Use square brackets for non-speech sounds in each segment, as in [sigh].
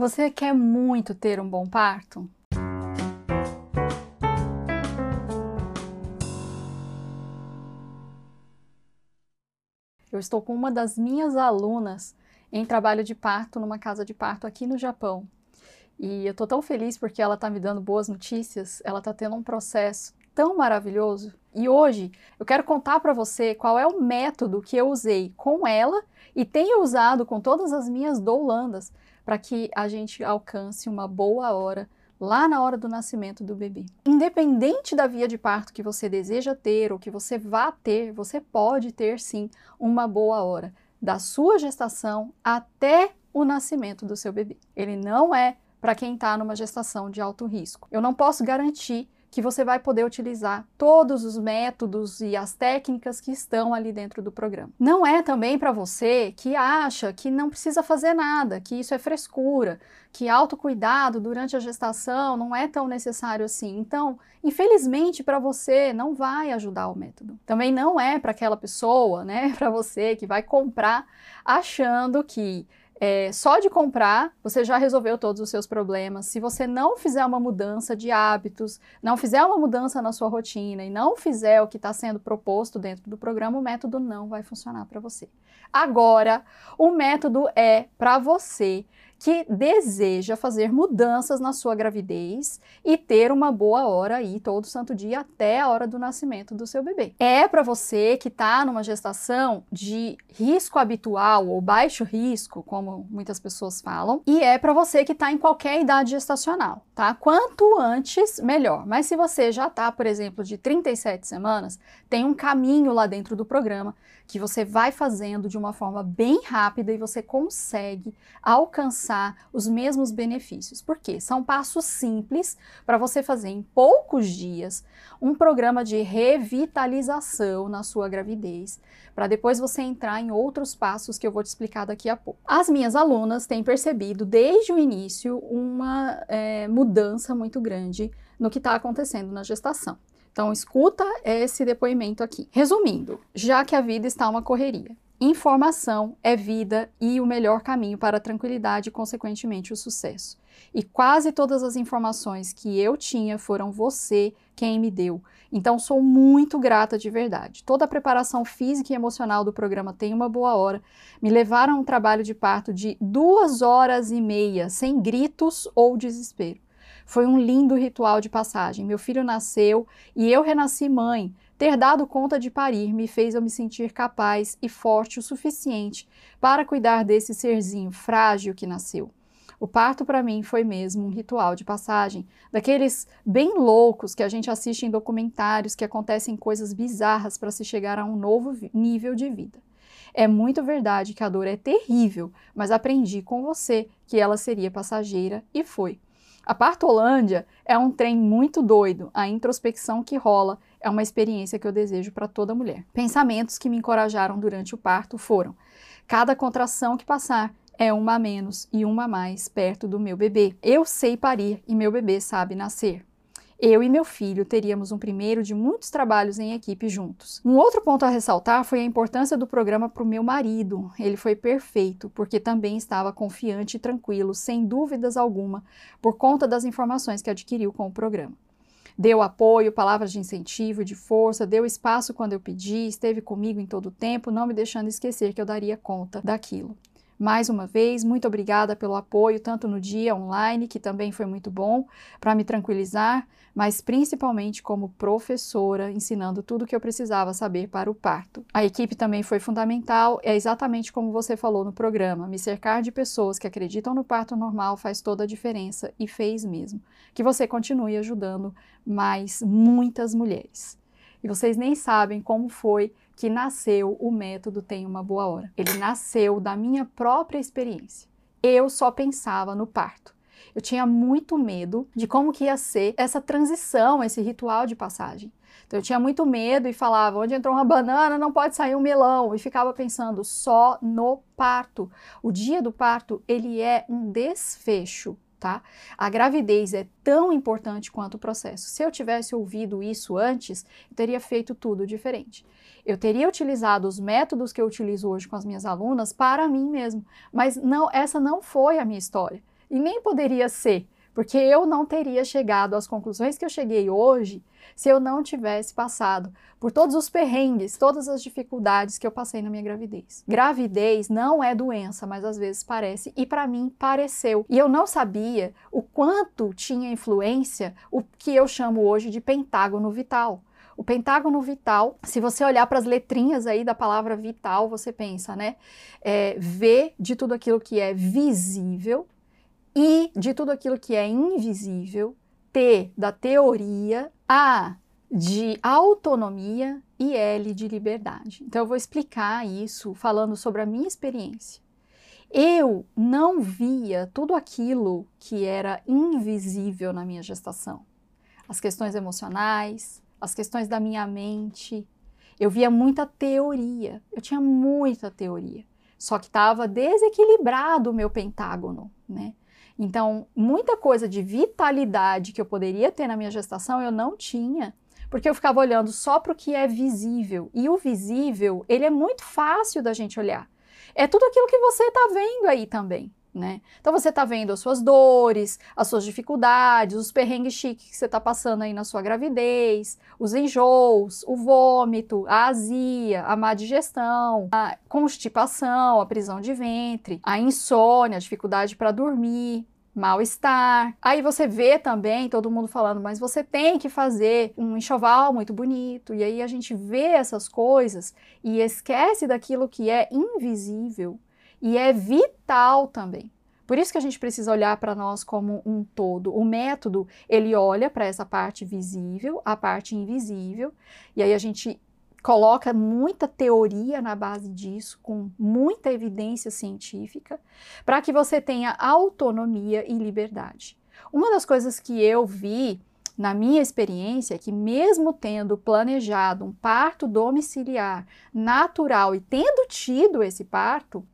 Você quer muito ter um bom parto? Eu estou com uma das minhas alunas em trabalho de parto numa casa de parto aqui no Japão. E eu estou tão feliz porque ela está me dando boas notícias, ela está tendo um processo tão maravilhoso. E hoje eu quero contar para você qual é o método que eu usei com ela e tenho usado com todas as minhas doulandas para que a gente alcance uma boa hora lá na hora do nascimento do bebê. Independente da via de parto que você deseja ter ou que você vá ter, você pode ter sim uma boa hora da sua gestação até o nascimento do seu bebê. Ele não é para quem está numa gestação de alto risco. Eu não posso garantir que você vai poder utilizar todos os métodos e as técnicas que estão ali dentro do programa. Não é também para você que acha que não precisa fazer nada, que isso é frescura, que autocuidado durante a gestação não é tão necessário assim. Então, infelizmente para você não vai ajudar o método. Também não é para aquela pessoa, né, [laughs] para você que vai comprar achando que é, só de comprar, você já resolveu todos os seus problemas. Se você não fizer uma mudança de hábitos, não fizer uma mudança na sua rotina e não fizer o que está sendo proposto dentro do programa, o método não vai funcionar para você. Agora, o método é para você que deseja fazer mudanças na sua gravidez e ter uma boa hora aí todo santo dia até a hora do nascimento do seu bebê. É para você que está numa gestação de risco habitual ou baixo risco, como muitas pessoas falam, e é para você que está em qualquer idade gestacional, tá? Quanto antes, melhor. Mas se você já está, por exemplo, de 37 semanas, tem um caminho lá dentro do programa que você vai fazendo de uma forma bem rápida e você consegue alcançar os mesmos benefícios. Por quê? São passos simples para você fazer em poucos dias um programa de revitalização na sua gravidez, para depois você entrar em outros passos que eu vou te explicar daqui a pouco. As minhas alunas têm percebido desde o início uma é, mudança muito grande no que está acontecendo na gestação. Então, escuta esse depoimento aqui. Resumindo, já que a vida está uma correria, informação é vida e o melhor caminho para a tranquilidade e, consequentemente, o sucesso. E quase todas as informações que eu tinha foram você quem me deu. Então, sou muito grata de verdade. Toda a preparação física e emocional do programa Tem Uma Boa Hora me levaram a um trabalho de parto de duas horas e meia, sem gritos ou desespero. Foi um lindo ritual de passagem. Meu filho nasceu e eu renasci mãe. Ter dado conta de parir me fez eu me sentir capaz e forte o suficiente para cuidar desse serzinho frágil que nasceu. O parto para mim foi mesmo um ritual de passagem, daqueles bem loucos que a gente assiste em documentários que acontecem coisas bizarras para se chegar a um novo nível de vida. É muito verdade que a dor é terrível, mas aprendi com você que ela seria passageira e foi. A Partolândia é um trem muito doido. A introspecção que rola é uma experiência que eu desejo para toda mulher. Pensamentos que me encorajaram durante o parto foram: cada contração que passar é uma a menos e uma a mais perto do meu bebê. Eu sei parir e meu bebê sabe nascer eu e meu filho teríamos um primeiro de muitos trabalhos em equipe juntos. Um outro ponto a ressaltar foi a importância do programa para o meu marido. Ele foi perfeito, porque também estava confiante e tranquilo, sem dúvidas alguma, por conta das informações que adquiriu com o programa. Deu apoio, palavras de incentivo, de força, deu espaço quando eu pedi, esteve comigo em todo o tempo, não me deixando esquecer que eu daria conta daquilo. Mais uma vez, muito obrigada pelo apoio, tanto no dia online, que também foi muito bom para me tranquilizar, mas principalmente como professora, ensinando tudo o que eu precisava saber para o parto. A equipe também foi fundamental, é exatamente como você falou no programa: me cercar de pessoas que acreditam no parto normal faz toda a diferença e fez mesmo. Que você continue ajudando mais muitas mulheres. E vocês nem sabem como foi que nasceu o método Tem uma Boa Hora. Ele nasceu da minha própria experiência. Eu só pensava no parto. Eu tinha muito medo de como que ia ser essa transição, esse ritual de passagem. Então eu tinha muito medo e falava, onde entrou uma banana não pode sair um melão. E ficava pensando só no parto. O dia do parto, ele é um desfecho tá? A gravidez é tão importante quanto o processo. Se eu tivesse ouvido isso antes, eu teria feito tudo diferente. Eu teria utilizado os métodos que eu utilizo hoje com as minhas alunas para mim mesmo, mas não, essa não foi a minha história. e nem poderia ser, porque eu não teria chegado às conclusões que eu cheguei hoje se eu não tivesse passado por todos os perrengues, todas as dificuldades que eu passei na minha gravidez. Gravidez não é doença, mas às vezes parece, e para mim pareceu. E eu não sabia o quanto tinha influência o que eu chamo hoje de pentágono vital. O pentágono vital, se você olhar para as letrinhas aí da palavra vital, você pensa, né? É, v de tudo aquilo que é visível, I de tudo aquilo que é invisível, T da teoria, A de autonomia e L de liberdade. Então eu vou explicar isso falando sobre a minha experiência. Eu não via tudo aquilo que era invisível na minha gestação. As questões emocionais, as questões da minha mente. Eu via muita teoria. Eu tinha muita teoria. Só que estava desequilibrado o meu pentágono, né? Então, muita coisa de vitalidade que eu poderia ter na minha gestação eu não tinha, porque eu ficava olhando só para o que é visível. E o visível, ele é muito fácil da gente olhar. É tudo aquilo que você está vendo aí também. Né? Então você está vendo as suas dores, as suas dificuldades, os perrengues chiques que você está passando aí na sua gravidez, os enjoos, o vômito, a azia, a má digestão, a constipação, a prisão de ventre, a insônia, a dificuldade para dormir, mal-estar. Aí você vê também todo mundo falando, mas você tem que fazer um enxoval muito bonito. E aí a gente vê essas coisas e esquece daquilo que é invisível e é vital também. Por isso que a gente precisa olhar para nós como um todo. O método, ele olha para essa parte visível, a parte invisível, e aí a gente coloca muita teoria na base disso, com muita evidência científica, para que você tenha autonomia e liberdade. Uma das coisas que eu vi na minha experiência é que, mesmo tendo planejado um parto domiciliar natural e tendo tido esse parto,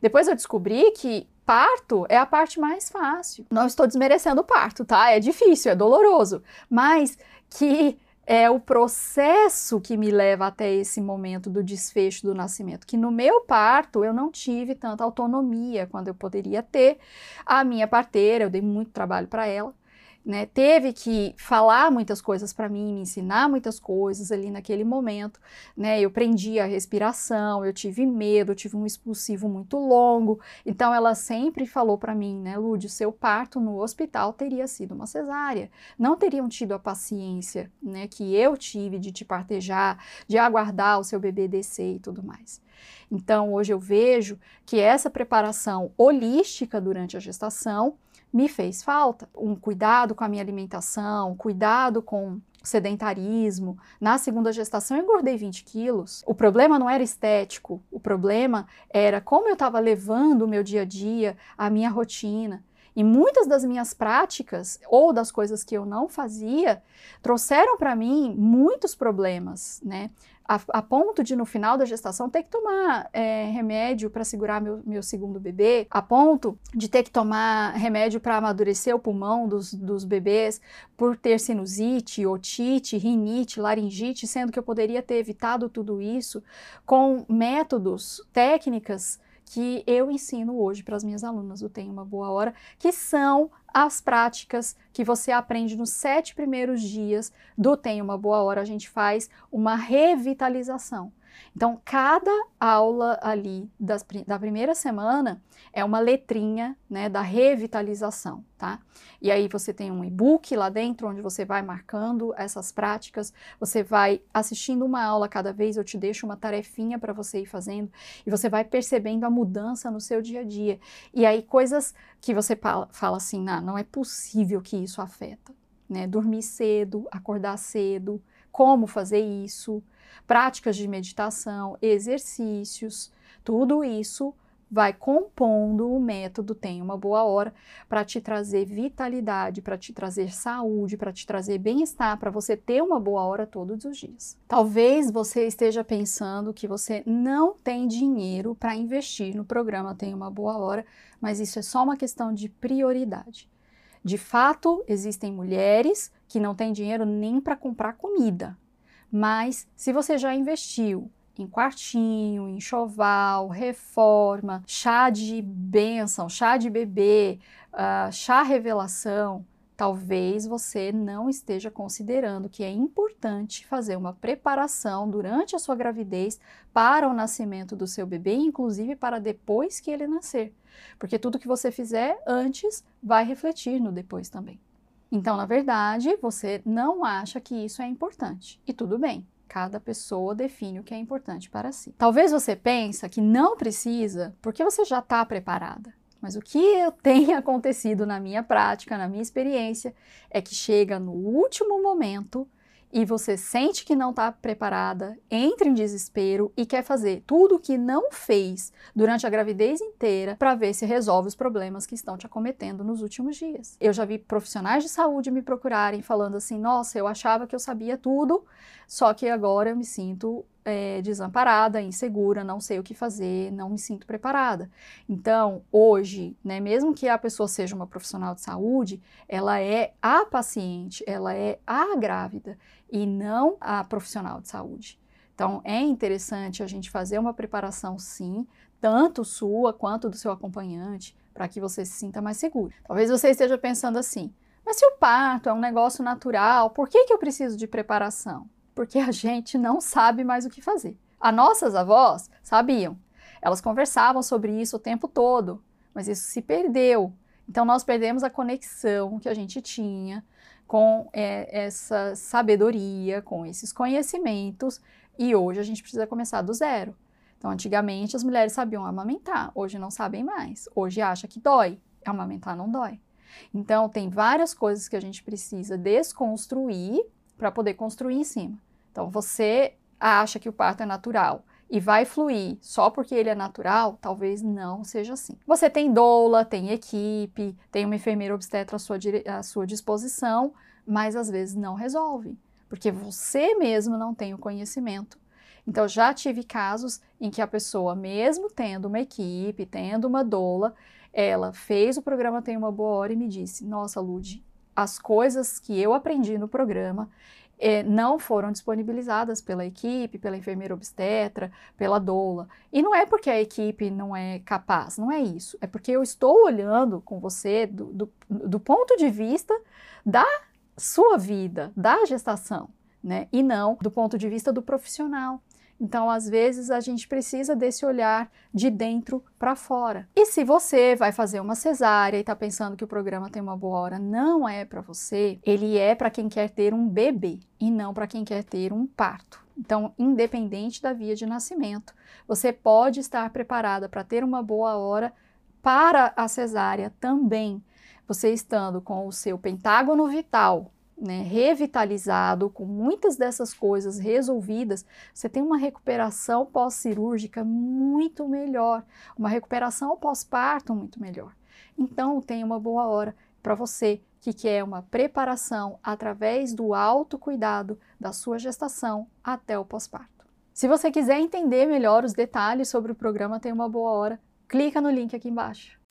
depois eu descobri que parto é a parte mais fácil. Não estou desmerecendo o parto, tá? É difícil, é doloroso, mas que é o processo que me leva até esse momento do desfecho do nascimento. Que no meu parto eu não tive tanta autonomia quando eu poderia ter. A minha parteira, eu dei muito trabalho para ela, né, teve que falar muitas coisas para mim, me ensinar muitas coisas ali naquele momento, né, eu prendi a respiração, eu tive medo, eu tive um expulsivo muito longo, então ela sempre falou para mim, né, Lúdio, seu parto no hospital teria sido uma cesárea, não teriam tido a paciência, né, que eu tive de te partejar, de aguardar o seu bebê descer e tudo mais. Então, hoje eu vejo que essa preparação holística durante a gestação me fez falta. Um cuidado com a minha alimentação, cuidado com sedentarismo. Na segunda gestação eu engordei 20 quilos. O problema não era estético, o problema era como eu estava levando o meu dia a dia, a minha rotina. E muitas das minhas práticas ou das coisas que eu não fazia trouxeram para mim muitos problemas, né? A, a, ponto de no final da gestação ter que tomar é, remédio para segurar meu, meu segundo bebê, a ponto de ter que tomar remédio para amadurecer o pulmão dos, dos bebês por ter sinusite, otite, rinite, laringite, sendo que eu poderia ter evitado tudo isso com métodos, técnicas que eu ensino hoje para as minhas alunas do Tem Uma Boa Hora, que são as práticas que você aprende nos sete primeiros dias do Tem Uma Boa Hora. A gente faz uma revitalização. Então, cada aula ali das, da primeira semana é uma letrinha né, da revitalização, tá? E aí você tem um e-book lá dentro onde você vai marcando essas práticas, você vai assistindo uma aula cada vez, eu te deixo uma tarefinha para você ir fazendo e você vai percebendo a mudança no seu dia a dia. E aí coisas que você fala, assim, não, não é possível que isso afeta, né? Dormir cedo, acordar cedo, como fazer isso, práticas de meditação, exercícios, tudo isso vai compondo o método Tem uma Boa Hora para te trazer vitalidade, para te trazer saúde, para te trazer bem-estar, para você ter uma boa hora todos os dias. Talvez você esteja pensando que você não tem dinheiro para investir no programa Tem uma Boa Hora, mas isso é só uma questão de prioridade. De fato, existem mulheres que não têm dinheiro nem para comprar comida, mas se você já investiu em quartinho, enxoval, reforma, chá de bênção, chá de bebê, uh, chá revelação, talvez você não esteja considerando que é importante fazer uma preparação durante a sua gravidez para o nascimento do seu bebê, inclusive para depois que ele nascer. Porque tudo que você fizer antes vai refletir no depois também. Então, na verdade, você não acha que isso é importante. E tudo bem. Cada pessoa define o que é importante para si. Talvez você pense que não precisa porque você já está preparada. Mas o que [laughs] tem acontecido na minha prática, na minha experiência, é que chega no último momento e você sente que não está preparada, entra em desespero e quer fazer tudo o que não fez durante a gravidez inteira para ver se resolve os problemas que estão te acometendo nos últimos dias. Eu já vi profissionais de saúde me procurarem falando assim: nossa, eu achava que eu sabia tudo, só que agora eu me sinto é, desamparada, insegura, não sei o que fazer, não me sinto preparada. Então, hoje, né, mesmo que a pessoa seja uma profissional de saúde, ela é a paciente, ela é a grávida e não a profissional de saúde. Então, é interessante a gente fazer uma preparação, sim, tanto sua quanto do seu acompanhante, para que você se sinta mais seguro. Talvez você esteja pensando assim, mas se o parto é um negócio natural, por que, que eu preciso de preparação? Porque a gente não sabe mais o que fazer. As nossas avós sabiam. Elas conversavam sobre isso o tempo todo, mas isso se perdeu. Então nós perdemos a conexão que a gente tinha com é, essa sabedoria, com esses conhecimentos, e hoje a gente precisa começar do zero. Então, antigamente as mulheres sabiam amamentar, hoje não sabem mais. Hoje acha que dói, amamentar não dói. Então, tem várias coisas que a gente precisa desconstruir para poder construir em cima. Então, você acha que o parto é natural e vai fluir só porque ele é natural, talvez não seja assim. Você tem doula, tem equipe, tem uma enfermeira obstetra à sua, à sua disposição, mas às vezes não resolve, porque você mesmo não tem o conhecimento. Então, já tive casos em que a pessoa, mesmo tendo uma equipe, tendo uma doula, ela fez o programa Tem Uma Boa Hora e me disse: Nossa, Lud, as coisas que eu aprendi no programa é, não foram disponibilizadas pela equipe, pela enfermeira obstetra, pela doula. E não é porque a equipe não é capaz, não é isso. É porque eu estou olhando com você do, do, do ponto de vista da sua vida, da gestação, né? E não do ponto de vista do profissional. Então, às vezes, a gente precisa desse olhar de dentro para fora. E se você vai fazer uma cesárea e está pensando que o programa tem uma boa hora, não é para você, ele é para quem quer ter um bebê e não para quem quer ter um parto. Então, independente da via de nascimento, você pode estar preparada para ter uma boa hora para a cesárea também. Você estando com o seu pentágono vital né, revitalizado, com muitas dessas coisas resolvidas, você tem uma recuperação pós-cirúrgica muito melhor, uma recuperação pós-parto muito melhor. Então, tem uma boa hora para você que quer uma preparação através do autocuidado da sua gestação até o pós-parto. Se você quiser entender melhor os detalhes sobre o programa Tem uma Boa Hora, clica no link aqui embaixo.